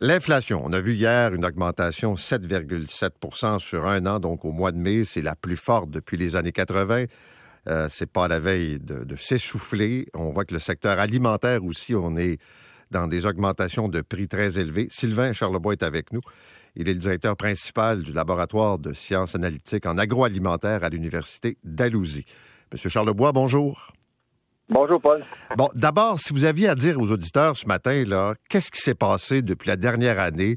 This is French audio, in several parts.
L'inflation, on a vu hier une augmentation 7,7% sur un an, donc au mois de mai, c'est la plus forte depuis les années 80. Euh, c'est pas la veille de, s'essouffler. On voit que le secteur alimentaire aussi, on est dans des augmentations de prix très élevés. Sylvain Charlebois est avec nous. Il est le directeur principal du laboratoire de sciences analytiques en agroalimentaire à l'Université d'Alousie. Monsieur Charlebois, bonjour. Bonjour, Paul. Bon, d'abord, si vous aviez à dire aux auditeurs ce matin, là, qu'est-ce qui s'est passé depuis la dernière année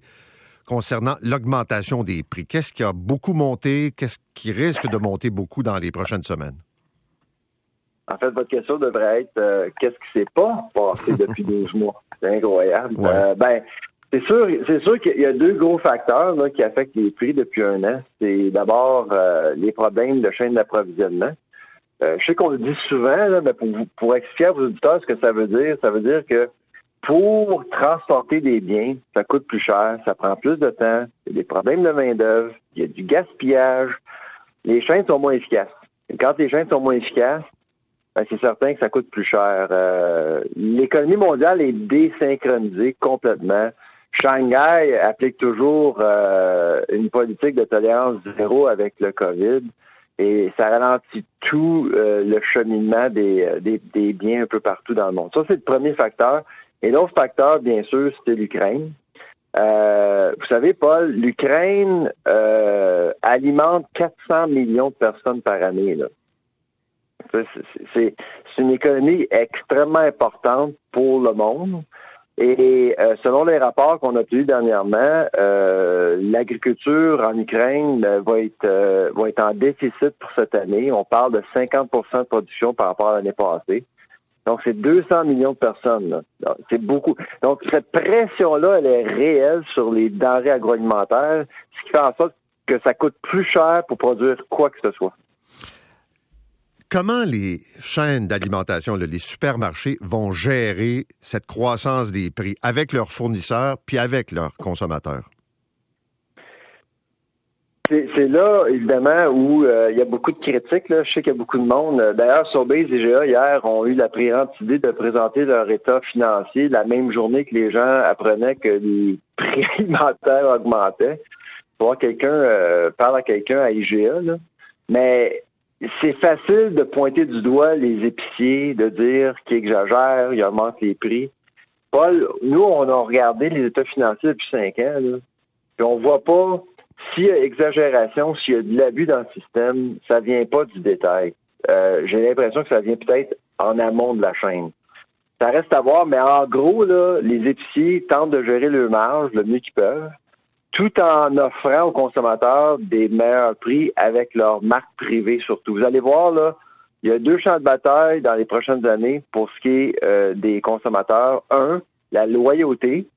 concernant l'augmentation des prix? Qu'est-ce qui a beaucoup monté? Qu'est-ce qui risque de monter beaucoup dans les prochaines semaines? En fait, votre question devrait être euh, qu'est-ce qui s'est pas passé depuis 12 mois? C'est incroyable. Euh, ben, c'est sûr, c'est sûr qu'il y a deux gros facteurs qui affectent les prix depuis un an. C'est d'abord euh, les problèmes de chaîne d'approvisionnement. Euh, je sais qu'on le dit souvent, mais pour, pour expliquer à vos auditeurs ce que ça veut dire, ça veut dire que pour transporter des biens, ça coûte plus cher, ça prend plus de temps, il y a des problèmes de main-d'œuvre, il y a du gaspillage, les chaînes sont moins efficaces. Et quand les chaînes sont moins efficaces, ben, c'est certain que ça coûte plus cher. Euh, l'économie mondiale est désynchronisée complètement. Shanghai applique toujours euh, une politique de tolérance zéro avec le COVID et ça ralentit tout euh, le cheminement euh, des, biens un peu partout dans le monde. Ça, c'est le premier facteur. Et l'autre facteur, bien sûr, c'était l'Ukraine. Euh, vous savez, Paul, l'Ukraine alimente 400 millions de personnes par année. C'est une économie extrêmement importante pour le monde. Et selon les rapports qu'on a obtenus dernièrement, euh, l'agriculture en Ukraine euh, va être va être en déficit pour cette année. On parle de 50% de production par rapport à l'année passée. Donc, c'est 200 millions de personnes. C'est beaucoup. Donc, cette pression-là, elle est réelle sur les denrées agroalimentaires, ce qui fait en sorte que ça coûte plus cher pour produire quoi que ce soit comment les chaînes d'alimentation, les supermarchés vont gérer cette croissance des prix avec leurs fournisseurs puis avec leurs consommateurs? C'est là, évidemment, où euh, il y a beaucoup de critiques. Là. Je sais qu'il y a beaucoup de monde. D'ailleurs, Sobeys et GA, hier, ont eu la brillante idée de présenter leur état financier la même journée que les gens apprenaient que les prix alimentaires augmentaient. Voir quelqu'un euh, à quelqu'un à IGA. Mais c'est facile de pointer du doigt les épiciers, de dire qu'ils exagèrent, ils augmentent les prix. Paul, nous, on a regardé les états financiers depuis cinq ans, là, puis on voit pas s'il y a exagération, s'il y a de l'abus dans le système, ça vient pas du détail. Euh, j'ai l'impression que ça vient peut-être en amont de la chaîne. Ça reste à voir, mais en gros, là, les épiciers tentent de gérer leur marge le mieux qu'ils peuvent tout en offrant aux consommateurs des meilleurs prix avec leur marque privée surtout. Vous allez voir, là, il y a deux champs de bataille dans les prochaines années pour ce qui est euh, des consommateurs. Un, la loyauté,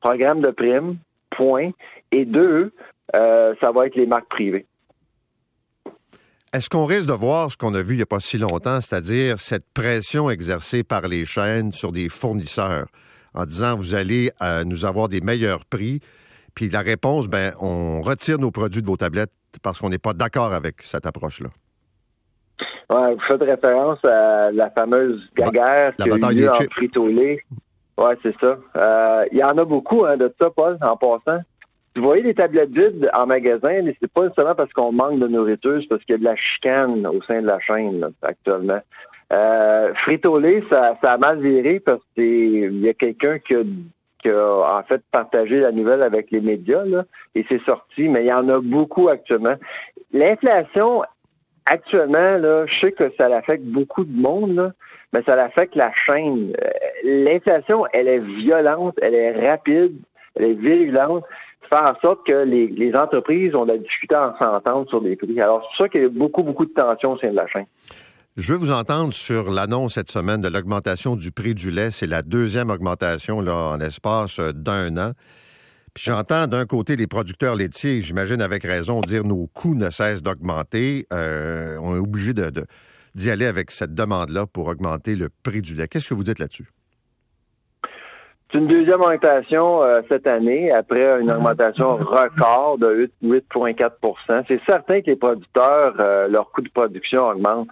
programme de primes, point. Et deux, euh, ça va être les marques privées. Est-ce qu'on risque de voir ce qu'on a vu il n'y a pas si longtemps, c'est-à-dire cette pression exercée par les chaînes sur des fournisseurs en disant vous allez euh, nous avoir des meilleurs prix, puis la réponse, ben, on retire nos produits de vos tablettes parce qu'on n'est pas d'accord avec cette approche-là. Ouais, vous faites référence à la fameuse gaguerre la qui a eu en frito-lait. Ouais, c'est ça. Euh, il y en a beaucoup hein, de ça, Paul, en passant. Vous voyez les tablettes vides en magasin, mais c'est pas seulement parce qu'on manque de nourriture, c'est parce qu'il y a de la chicane au sein de la chaîne actuellement. Euh, ça, a mal viré parce qu'il y a quelqu'un qui a qui a en fait partagé la nouvelle avec les médias, et c'est sorti, mais il y en a beaucoup actuellement. L'inflation, actuellement, je sais que ça affecte beaucoup de monde, mais ça affecte la chaîne. Euh, l'inflation, elle est violente, elle est rapide, elle est virulente. Ça fait en sorte que les, entreprises ont la difficulté à s'entendre sur des prix. Alors, c'est sûr qu'il y a beaucoup, beaucoup de tensions au sein de la chaîne. Je veux vous entendre sur l'annonce cette semaine de l'augmentation du prix du lait. C'est la deuxième augmentation là, en espace euh, d'un an. Puis j'entends d'un côté les producteurs laitiers, j'imagine avec raison, dire nos coûts ne cessent d'augmenter. Euh, on est obligé d'y aller avec cette demande-là pour augmenter le prix du lait. Qu'est-ce que vous dites là-dessus? C'est une deuxième augmentation euh, cette année, après une augmentation record de 8,4% C'est certain que les producteurs, leur coût de production augmente.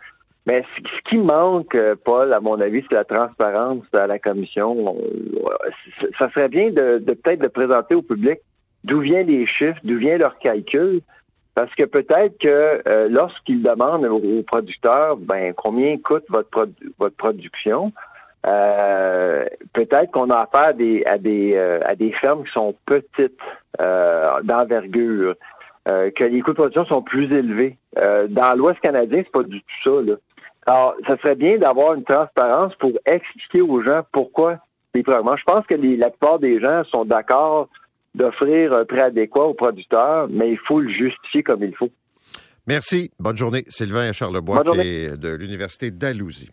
Mais ce qui manque, euh, Paul, à mon avis, c'est la transparence à la commission. Ça serait bien de, peut-être de présenter au public d'où viennent les chiffres, d'où vient leur calcul. Parce que peut-être que euh, lorsqu'ils demandent aux, producteurs, ben combien coûte votre votre production, euh, peut-être qu'on a affaire à des à des à des fermes qui sont petites d'envergure, que les coûts de production sont plus élevés. dans l'Ouest canadien, c'est pas du tout ça. Là. Alors, ça serait bien d'avoir une transparence pour expliquer aux gens pourquoi les prélèvements. Je pense que la plupart des gens sont d'accord d'offrir un prêt adéquat aux producteurs, mais il faut le justifier comme il faut. Merci. Bonne journée. Sylvain Charlebois, qui est de l'Université d'Alousie.